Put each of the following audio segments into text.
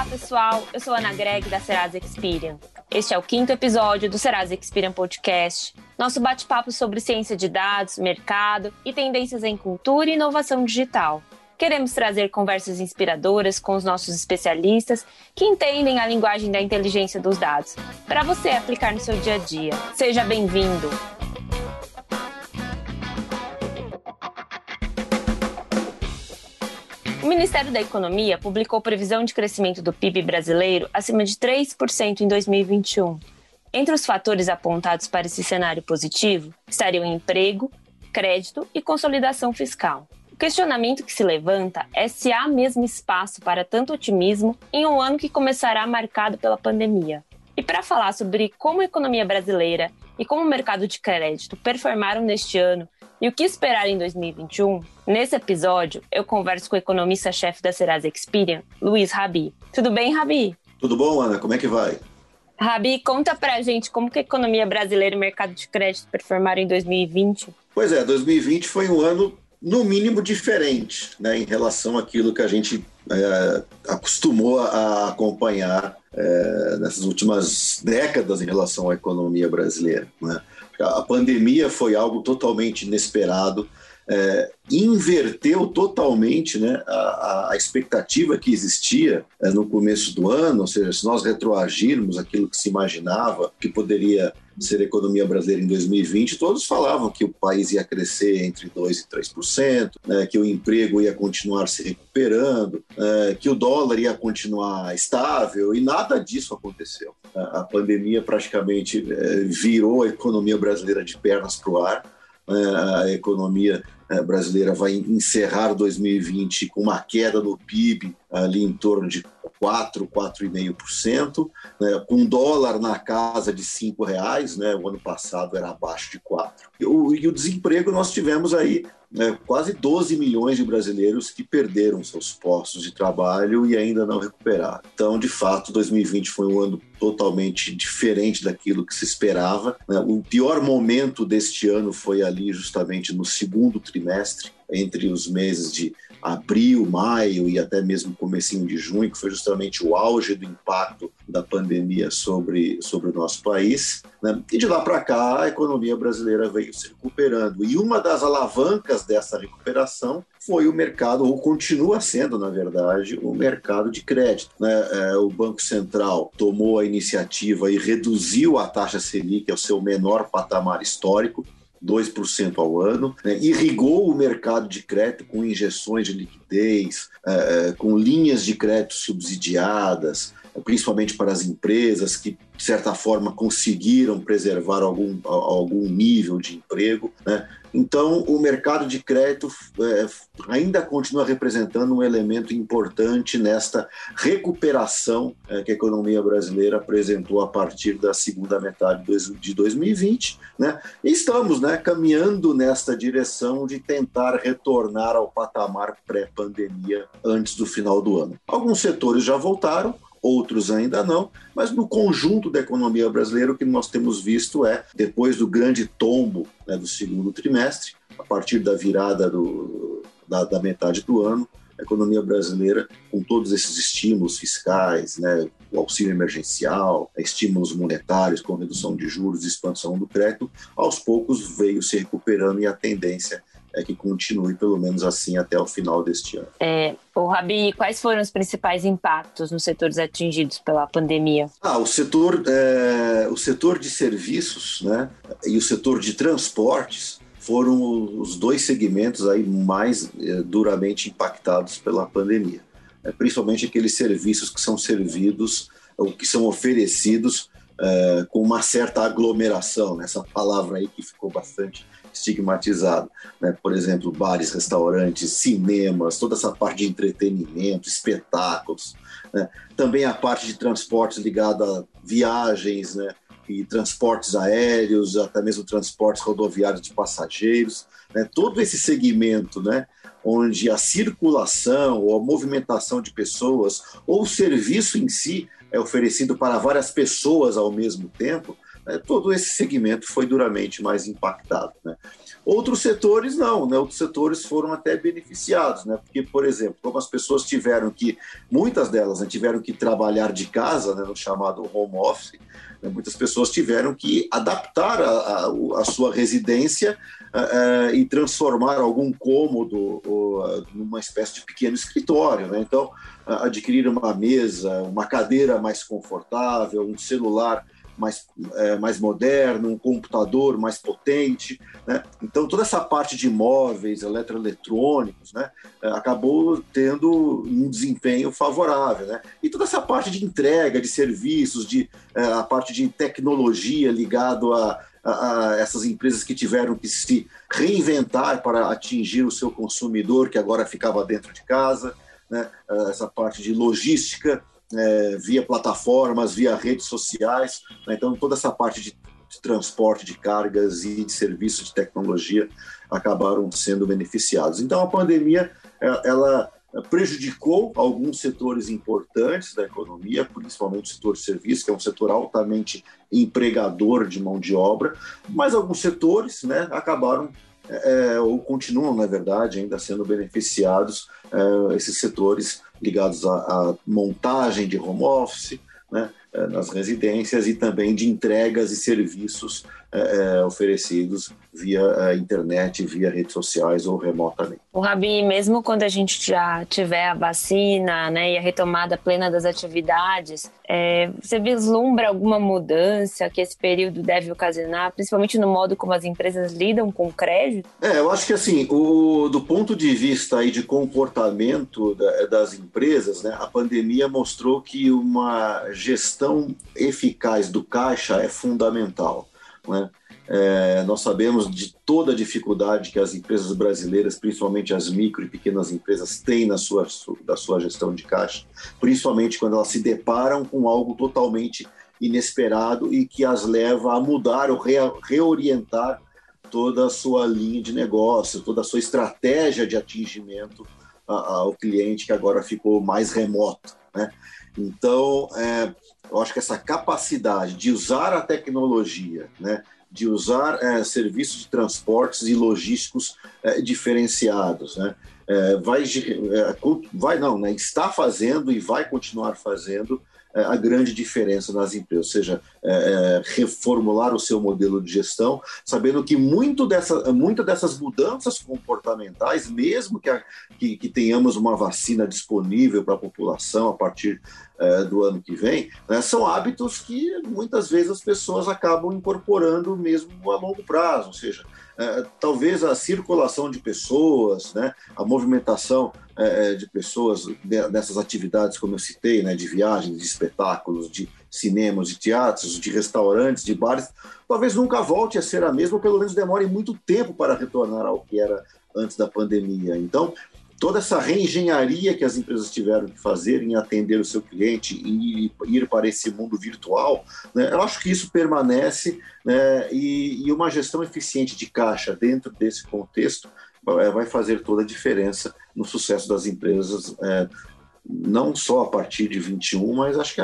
Olá, pessoal. Eu sou Ana Greg, da Serasa Experian. Este é o quinto episódio do Serasa Experian Podcast, nosso bate-papo sobre ciência de dados, mercado e tendências em cultura e inovação digital. Queremos trazer conversas inspiradoras com os nossos especialistas que entendem a linguagem da inteligência dos dados, para você aplicar no seu dia a dia. Seja bem-vindo! Ministério da Economia publicou previsão de crescimento do PIB brasileiro acima de 3% em 2021. Entre os fatores apontados para esse cenário positivo estariam emprego, crédito e consolidação fiscal. O questionamento que se levanta é se há mesmo espaço para tanto otimismo em um ano que começará marcado pela pandemia. E para falar sobre como a economia brasileira e como o mercado de crédito performaram neste ano e o que esperar em 2021? Nesse episódio, eu converso com o economista-chefe da Serasa Experian, Luiz Rabi. Tudo bem, Rabi? Tudo bom, Ana? Como é que vai? Rabi, conta pra gente como que a economia brasileira e o mercado de crédito performaram em 2020. Pois é, 2020 foi um ano, no mínimo, diferente né, em relação àquilo que a gente é, acostumou a acompanhar é, nessas últimas décadas em relação à economia brasileira. Né? A pandemia foi algo totalmente inesperado, é, inverteu totalmente né, a, a, expectativa que existia é, no começo do ano, ou seja, se nós retroagirmos aquilo que se imaginava que poderia ser a economia brasileira em 2020, todos falavam que o país ia crescer entre 2% e 3%, né, que o emprego ia continuar se recuperando, é, que o dólar ia continuar estável, e nada disso aconteceu. A, a pandemia praticamente é, virou a economia brasileira de pernas para o ar, é, a economia brasileira vai encerrar 2020 com uma queda no PIB ali em torno de 4, 4,5%, né, com dólar na casa de R$ reais, né, o ano passado era abaixo de 4. E o, e o desemprego nós tivemos aí né, quase 12 milhões de brasileiros que perderam seus postos de trabalho e ainda não recuperaram. Então, de fato, 2020 foi um ano totalmente diferente daquilo que se esperava. Né? O pior momento deste ano foi ali justamente no segundo trimestre, entre os meses de abril, maio e até mesmo comecinho de junho, que foi justamente o auge do impacto da pandemia sobre, sobre o nosso país. Né? E de lá para cá, a economia brasileira veio se recuperando. E uma das alavancas dessa recuperação foi o mercado, ou continua sendo, na verdade, o mercado de crédito. Né? É, o Banco Central tomou a iniciativa e reduziu a taxa Selic ao seu menor patamar histórico. 2% ao ano, né? irrigou o mercado de crédito com injeções de liquidez, é, com linhas de crédito subsidiadas, principalmente para as empresas que, de certa forma, conseguiram preservar algum, algum nível de emprego. Né? Então, o mercado de crédito é, ainda continua representando um elemento importante nesta recuperação é, que a economia brasileira apresentou a partir da segunda metade de 2020. Né? E estamos né, caminhando nesta direção de tentar retornar ao patamar pré-pandemia antes do final do ano. Alguns setores já voltaram, outros ainda não, mas no conjunto da economia brasileira, o que nós temos visto é, depois do grande tombo né, do segundo trimestre, a partir da virada do, da, da, metade do ano, a economia brasileira, com todos esses estímulos fiscais, né, o auxílio emergencial, estímulos monetários com redução de juros, expansão do crédito, aos poucos veio se recuperando e a tendência é que continue pelo menos assim até o final deste ano. É, o Rabi, quais foram os principais impactos nos setores atingidos pela pandemia? Ah, o setor, é, o setor de serviços, né, e o setor de transportes foram os dois segmentos aí mais é, duramente impactados pela pandemia. É, principalmente aqueles serviços que são servidos ou que são oferecidos é, com uma certa aglomeração, né? essa palavra aí que ficou bastante estigmatizado. Né? Por exemplo, bares, restaurantes, cinemas, toda essa parte de entretenimento, espetáculos. Né? Também a parte de transportes ligada a viagens, né? e transportes aéreos, até mesmo transportes rodoviários de passageiros, né? todo esse segmento, né? Onde a circulação ou a movimentação de pessoas ou o serviço em si é oferecido para várias pessoas ao mesmo tempo, né, todo esse segmento foi duramente mais impactado. Né? Outros setores não, né? outros setores foram até beneficiados, né? porque, por exemplo, como as pessoas tiveram que, muitas delas né, tiveram que trabalhar de casa, né, no chamado home office, né, muitas pessoas tiveram que adaptar a, a, a sua residência uh, uh, e transformar algum cômodo uh, numa espécie de pequeno escritório. Né? Então, adquirir uma mesa, uma cadeira mais confortável, um celular mais, é, mais moderno, um computador mais potente. Né? Então, toda essa parte de móveis, eletroeletrônicos, né, é, acabou tendo um desempenho favorável. Né? E toda essa parte de entrega de serviços, de, é, a parte de tecnologia ligado a, a, a, essas empresas que tiveram que se reinventar para atingir o seu consumidor, que agora ficava dentro de casa, né? essa parte de logística é, via plataformas, via redes sociais. Né? Então, toda essa parte de, transporte de cargas e de serviços de tecnologia acabaram sendo beneficiados. Então, a pandemia é, ela prejudicou alguns setores importantes da economia, principalmente o setor de serviços, que é um setor altamente empregador de mão de obra, mas alguns setores né, acabaram é, ou continuam, na verdade, ainda sendo beneficiados é, esses setores ligados à, à, montagem de home office, né, é, nas residências e também de entregas e serviços é, é oferecidos via é, internet, via redes sociais ou remotamente. O Rabi, mesmo quando a gente já tiver a vacina né, e a retomada plena das atividades, é, você vislumbra alguma mudança que esse período deve ocasionar, principalmente no modo como as empresas lidam com o crédito? É, eu acho que assim, o, do ponto de vista aí de comportamento da, das empresas, né, a pandemia mostrou que uma gestão eficaz do caixa é fundamental. Né? É, nós sabemos de toda a dificuldade que as empresas brasileiras, principalmente as micro e pequenas empresas, têm na sua, da sua gestão de caixa, principalmente quando elas se deparam com algo totalmente inesperado e que as leva a mudar ou re, reorientar toda a sua linha de negócio, toda a sua estratégia de atingimento ao cliente que agora ficou mais remoto. Né? Então, é, eu acho que essa capacidade de usar a tecnologia, né, de usar é, serviços de transportes e logísticos é, diferenciados, né, é, vai, é, vai não, né, está fazendo e vai continuar fazendo a grande diferença nas empresas, ou seja, é, é, reformular o seu modelo de gestão, sabendo que muito dessa, muitas dessas mudanças comportamentais, mesmo que, a, que, que, tenhamos uma vacina disponível para a população a partir é, do ano que vem, né, são hábitos que muitas vezes as pessoas acabam incorporando mesmo a longo prazo, ou seja, é, talvez a circulação de pessoas, né, a movimentação é, é de pessoas nessas atividades, como eu citei, né, de viagens, de espetáculos, de cinemas, de teatros, de restaurantes, de bares, talvez nunca volte a ser a mesma, ou pelo menos demore muito tempo para retornar ao que era antes da pandemia. Então, toda essa reengenharia que as empresas tiveram que fazer em atender o seu cliente e ir para esse mundo virtual, né, eu acho que isso permanece né, e, e, uma gestão eficiente de caixa dentro desse contexto vai fazer toda a diferença no sucesso das empresas é, não só a partir de 21, mas acho que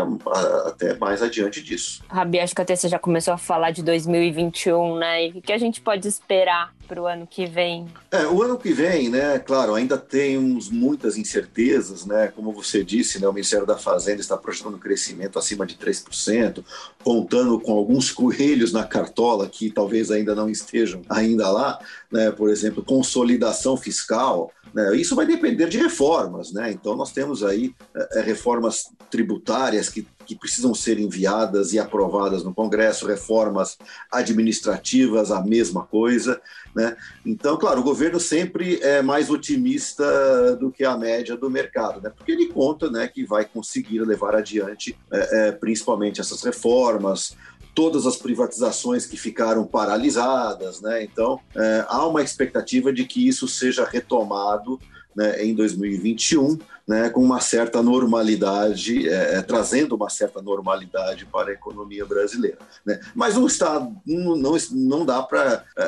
até mais adiante disso. Rabi, acho que até você já começou a falar de 2021, né? E o que a gente pode esperar para o ano que vem? É, o ano que vem, né, claro, ainda temos muitas incertezas, né? Como você disse, né, o Ministério da Fazenda está projetando um crescimento acima de 3%, contando com alguns coelhos na cartola que talvez ainda não estejam ainda lá, né? Por exemplo, consolidação fiscal, né? Isso vai depender de reformas, né? Então nós temos aí é, reformas tributárias que, que precisam ser enviadas e aprovadas no Congresso, reformas administrativas, a mesma coisa, né? Então, claro, o governo sempre é mais otimista do que a média do mercado, né? Porque ele conta, né, que vai conseguir levar adiante, é, é, principalmente essas reformas, todas as privatizações que ficaram paralisadas, né? Então é, há uma expectativa de que isso seja retomado né, em 2021 né, com uma certa normalidade, é, é, trazendo uma certa normalidade para a economia brasileira. Né? Mas não, está, não, não, não dá para é,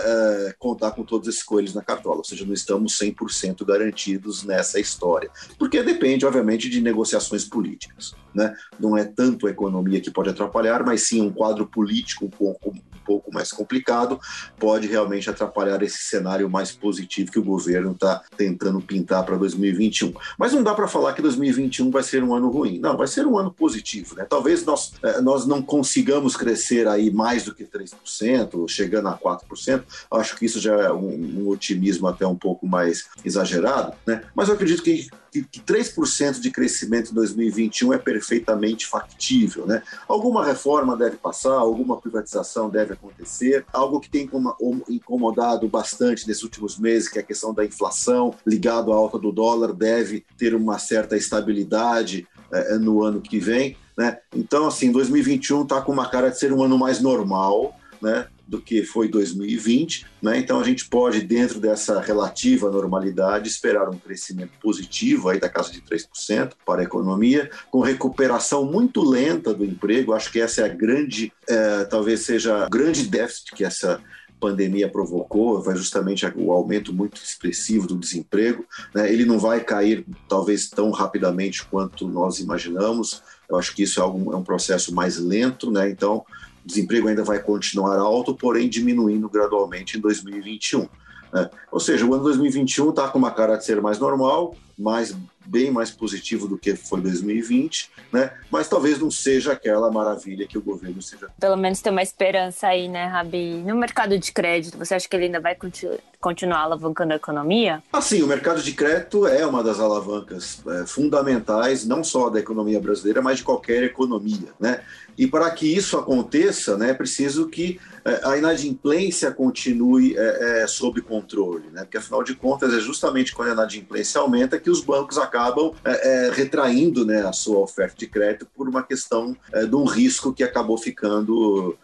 é, contar com todos esses coelhos na cartola, ou seja, não estamos 100% garantidos nessa história, porque depende, obviamente, de negociações políticas. Né? Não é tanto a economia que pode atrapalhar, mas sim um quadro político um pouco, pouco mais complicado pode realmente atrapalhar esse cenário mais positivo que o governo está tentando pintar para 2021. Mas não dá para falar que 2021 vai ser um ano ruim. Não, vai ser um ano positivo. Né? Talvez nós, eh, nós não consigamos crescer aí mais do que 3%, chegando a 4%. Acho que isso já é um, um otimismo até um pouco mais exagerado. Né? Mas eu acredito que que, que 3% de crescimento em 2021 é perfeitamente factível. Né? Alguma reforma deve passar, alguma privatização deve acontecer, algo que tem incomodado bastante nesses últimos meses, que é a questão da inflação ligado à alta do dólar, deve ter uma certa estabilidade é, no ano que vem. Né? Então, assim, 2021 está com uma cara de ser um ano mais normal, né? Do que foi 2020, né? Então a gente pode, dentro dessa relativa normalidade, esperar um crescimento positivo aí da casa de 3% para a economia, com recuperação muito lenta do emprego. Acho que essa é a grande, é, talvez seja o grande déficit que essa pandemia provocou, vai justamente o aumento muito expressivo do desemprego. Né? Ele não vai cair talvez tão rapidamente quanto nós imaginamos. Eu acho que isso é, algo, é um processo mais lento, né? Então desemprego ainda vai continuar alto, porém diminuindo gradualmente em 2021. Né? Ou seja, o ano 2021 está com uma cara de ser mais normal, mais bem mais positivo do que foi 2020, né? Mas talvez não seja aquela maravilha que o governo seja. Pelo menos tem uma esperança aí, né, Rabi? No mercado de crédito, você acha que ele ainda vai continu continuar alavancando a economia? Assim, o mercado de crédito é uma das alavancas é, fundamentais, não só da economia brasileira, mas de qualquer economia, né? E para que isso aconteça, né, é preciso que é, a inadimplência continue é, é, sob controle, né? Porque afinal de contas é justamente quando a inadimplência aumenta que os bancos acabam é, é, retraindo, né, a sua oferta de crédito por uma questão é, de um risco que acabou ficando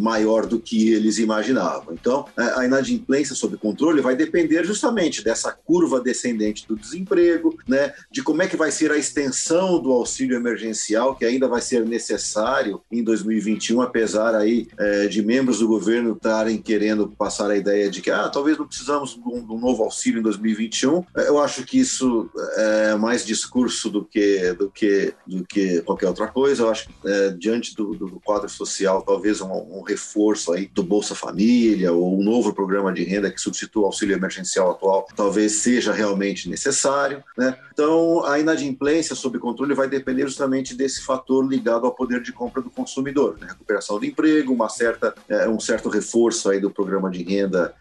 maior do que eles imaginavam. Então, a inadimplência sob controle vai depender justamente dessa curva descendente do desemprego, né, de como é que vai ser a extensão do auxílio emergencial que ainda vai ser necessário em 2021, apesar aí de membros membros do governo estarem querendo passar a ideia de que ah, talvez não precisamos de um, de um, novo auxílio em 2021. Eu acho que isso é mais discurso do que do que do que qualquer outra coisa. Eu acho que é, diante do, do, quadro social, talvez um, um, reforço aí do Bolsa Família ou um novo programa de renda que substitua o auxílio emergencial atual, talvez seja realmente necessário. Né? Então, a inadimplência sob controle vai depender justamente desse fator ligado ao poder de compra do consumidor, né? recuperação do emprego, uma certa é, um certo reforço aí do programa de renda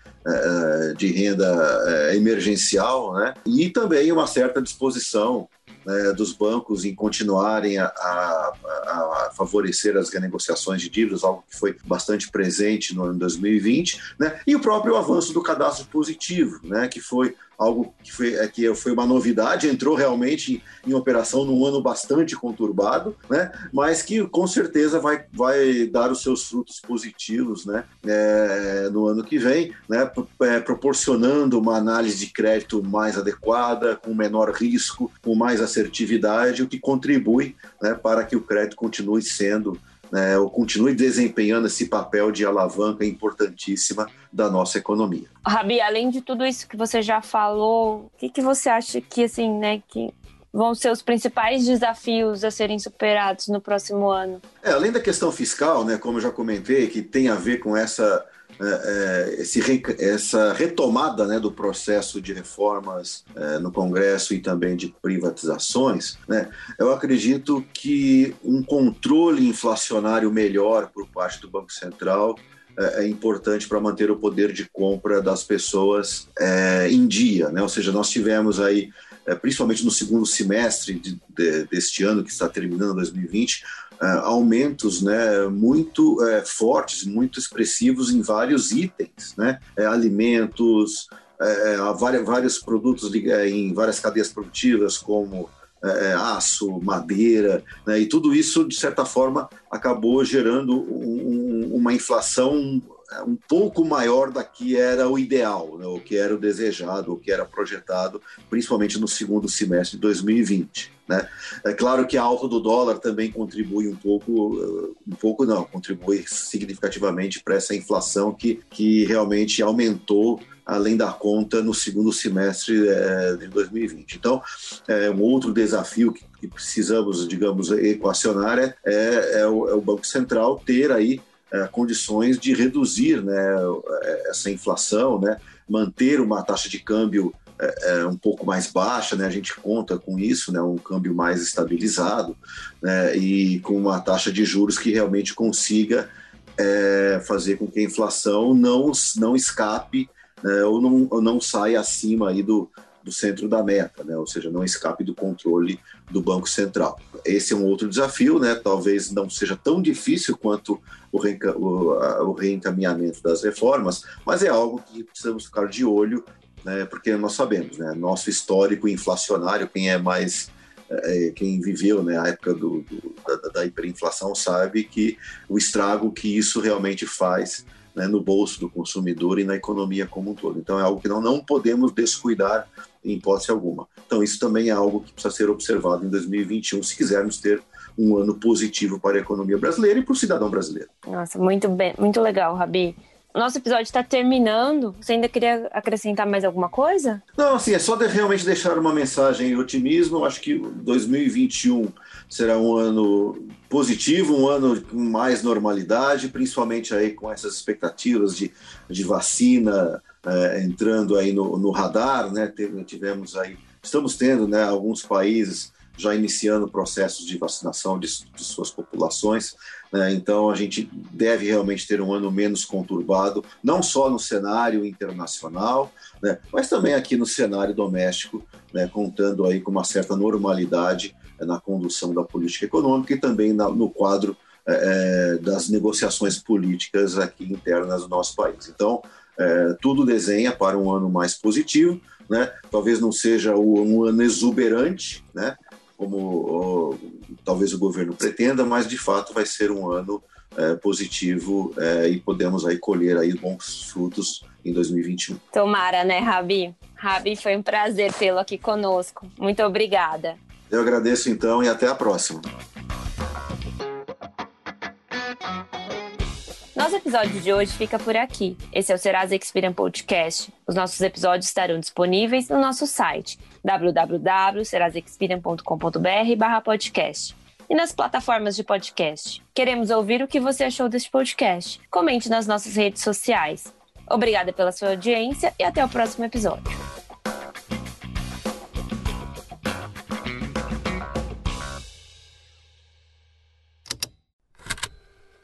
de renda é, emergencial, né? E também uma certa disposição né, dos bancos em continuarem a, a, a, favorecer as renegociações de dívidas, algo que foi bastante presente no ano 2020, né, e o próprio avanço do cadastro positivo, né, que foi algo que foi, é, que foi uma novidade, entrou realmente em, operação num ano bastante conturbado, né? mas que com certeza vai, vai dar os seus frutos positivos né? É, no ano que vem, né? É, proporcionando uma análise de crédito mais adequada, com menor risco, com mais assertividade, o que contribui né, para que o crédito continue sendo né, ou continue desempenhando esse papel de alavanca importantíssima da nossa economia. Rabi, além de tudo isso que você já falou, o que, que você acha que assim, né, que vão ser os principais desafios a serem superados no próximo ano? É, além da questão fiscal, né, como eu já comentei, que tem a ver com essa é, é, esse, essa retomada né, do processo de reformas é, no Congresso e também de privatizações, né, eu acredito que um controle inflacionário melhor por parte do Banco Central é, é importante para manter o poder de compra das pessoas é, em dia. Né? Ou seja, nós tivemos aí, é, principalmente no segundo semestre de, de, deste ano, que está terminando 2020, uh, aumentos né, muito uh, fortes, muito expressivos em vários itens, né? Uh, alimentos, vários, vários produtos em várias cadeias produtivas, como aço, madeira, né? e tudo isso, de certa forma, acabou gerando um, uma inflação um pouco maior da que era o ideal, né, o que era o desejado, o que era projetado, principalmente no segundo semestre de 2020. Né? É claro que a alta do dólar também contribui um pouco, um pouco não, contribui significativamente para essa inflação que, que realmente aumentou além da conta no segundo semestre é, de 2020. Então, é, um outro desafio que, que precisamos, digamos, equacionar é, é, é, o, é o Banco Central ter aí é, condições de reduzir né, essa inflação, né, manter uma taxa de câmbio é, é, um pouco mais baixa, né? A gente conta com isso, né? Um câmbio mais estabilizado, né? E com uma taxa de juros que realmente consiga é, fazer com que a inflação não não escape né? ou, não, ou não saia acima aí do, do centro da meta, né? ou seja, não escape do controle do Banco Central. Esse é um outro desafio, né? talvez não seja tão difícil quanto o, reenca o, o reencaminhamento das reformas, mas é algo que precisamos ficar de olho né, porque nós sabemos, né, nosso histórico inflacionário, quem é mais é, quem viveu né, a época do, do, da, da, hiperinflação sabe que o estrago que isso realmente faz né, no bolso do consumidor e na economia como um todo. Então é algo que não, não podemos descuidar em hipótese alguma. Então isso também é algo que precisa ser observado em 2021 se quisermos ter um ano positivo para a economia brasileira e para o cidadão brasileiro. Nossa, muito bem, muito legal, Rabi. O nosso episódio está terminando. Você ainda queria acrescentar mais alguma coisa? Não, assim, é só de realmente deixar uma mensagem de otimismo. Eu acho que 2021 será um ano positivo, um ano com mais normalidade, principalmente aí com essas expectativas de, de vacina é, entrando aí no, no radar, né? Tivemos aí, estamos tendo, né, alguns países já iniciando processos de vacinação de, de suas populações. Né? Então, a gente deve realmente ter um ano menos conturbado, não só no cenário internacional, né? mas também aqui no cenário doméstico, né? contando aí com uma certa normalidade é, na condução da política econômica e também na, no quadro é, das negociações políticas aqui internas do nosso país. Então, é, tudo desenha para um ano mais positivo, né? Talvez não seja um ano exuberante, né? como talvez o governo pretenda, mas de fato vai ser um ano é, positivo é, e podemos aí colher aí bons frutos em 2021. Tomara, né, Rabi? Rabi, foi um prazer tê-lo aqui conosco. Muito obrigada. Eu agradeço então e até a próxima. Nosso episódio de hoje fica por aqui. Esse é o Serasa Experian Podcast. Os nossos episódios estarão disponíveis no nosso site www.serasexperian.com.br podcast e nas plataformas de podcast. Queremos ouvir o que você achou deste podcast. Comente nas nossas redes sociais. Obrigada pela sua audiência e até o próximo episódio.